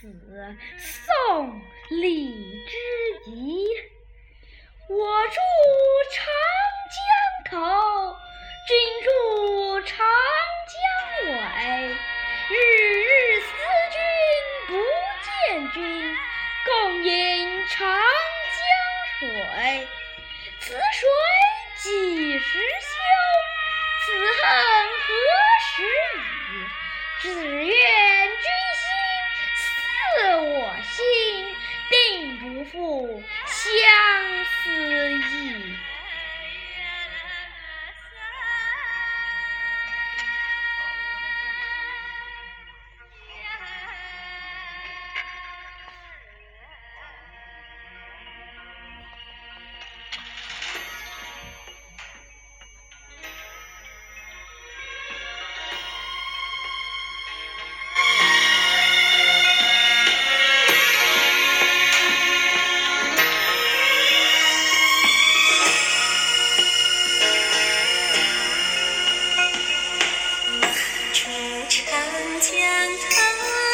宋·李之仪。我住长江口，君住长江尾。日日思君不见君，共饮长江水。此水几时休？此恨定不相祝长江头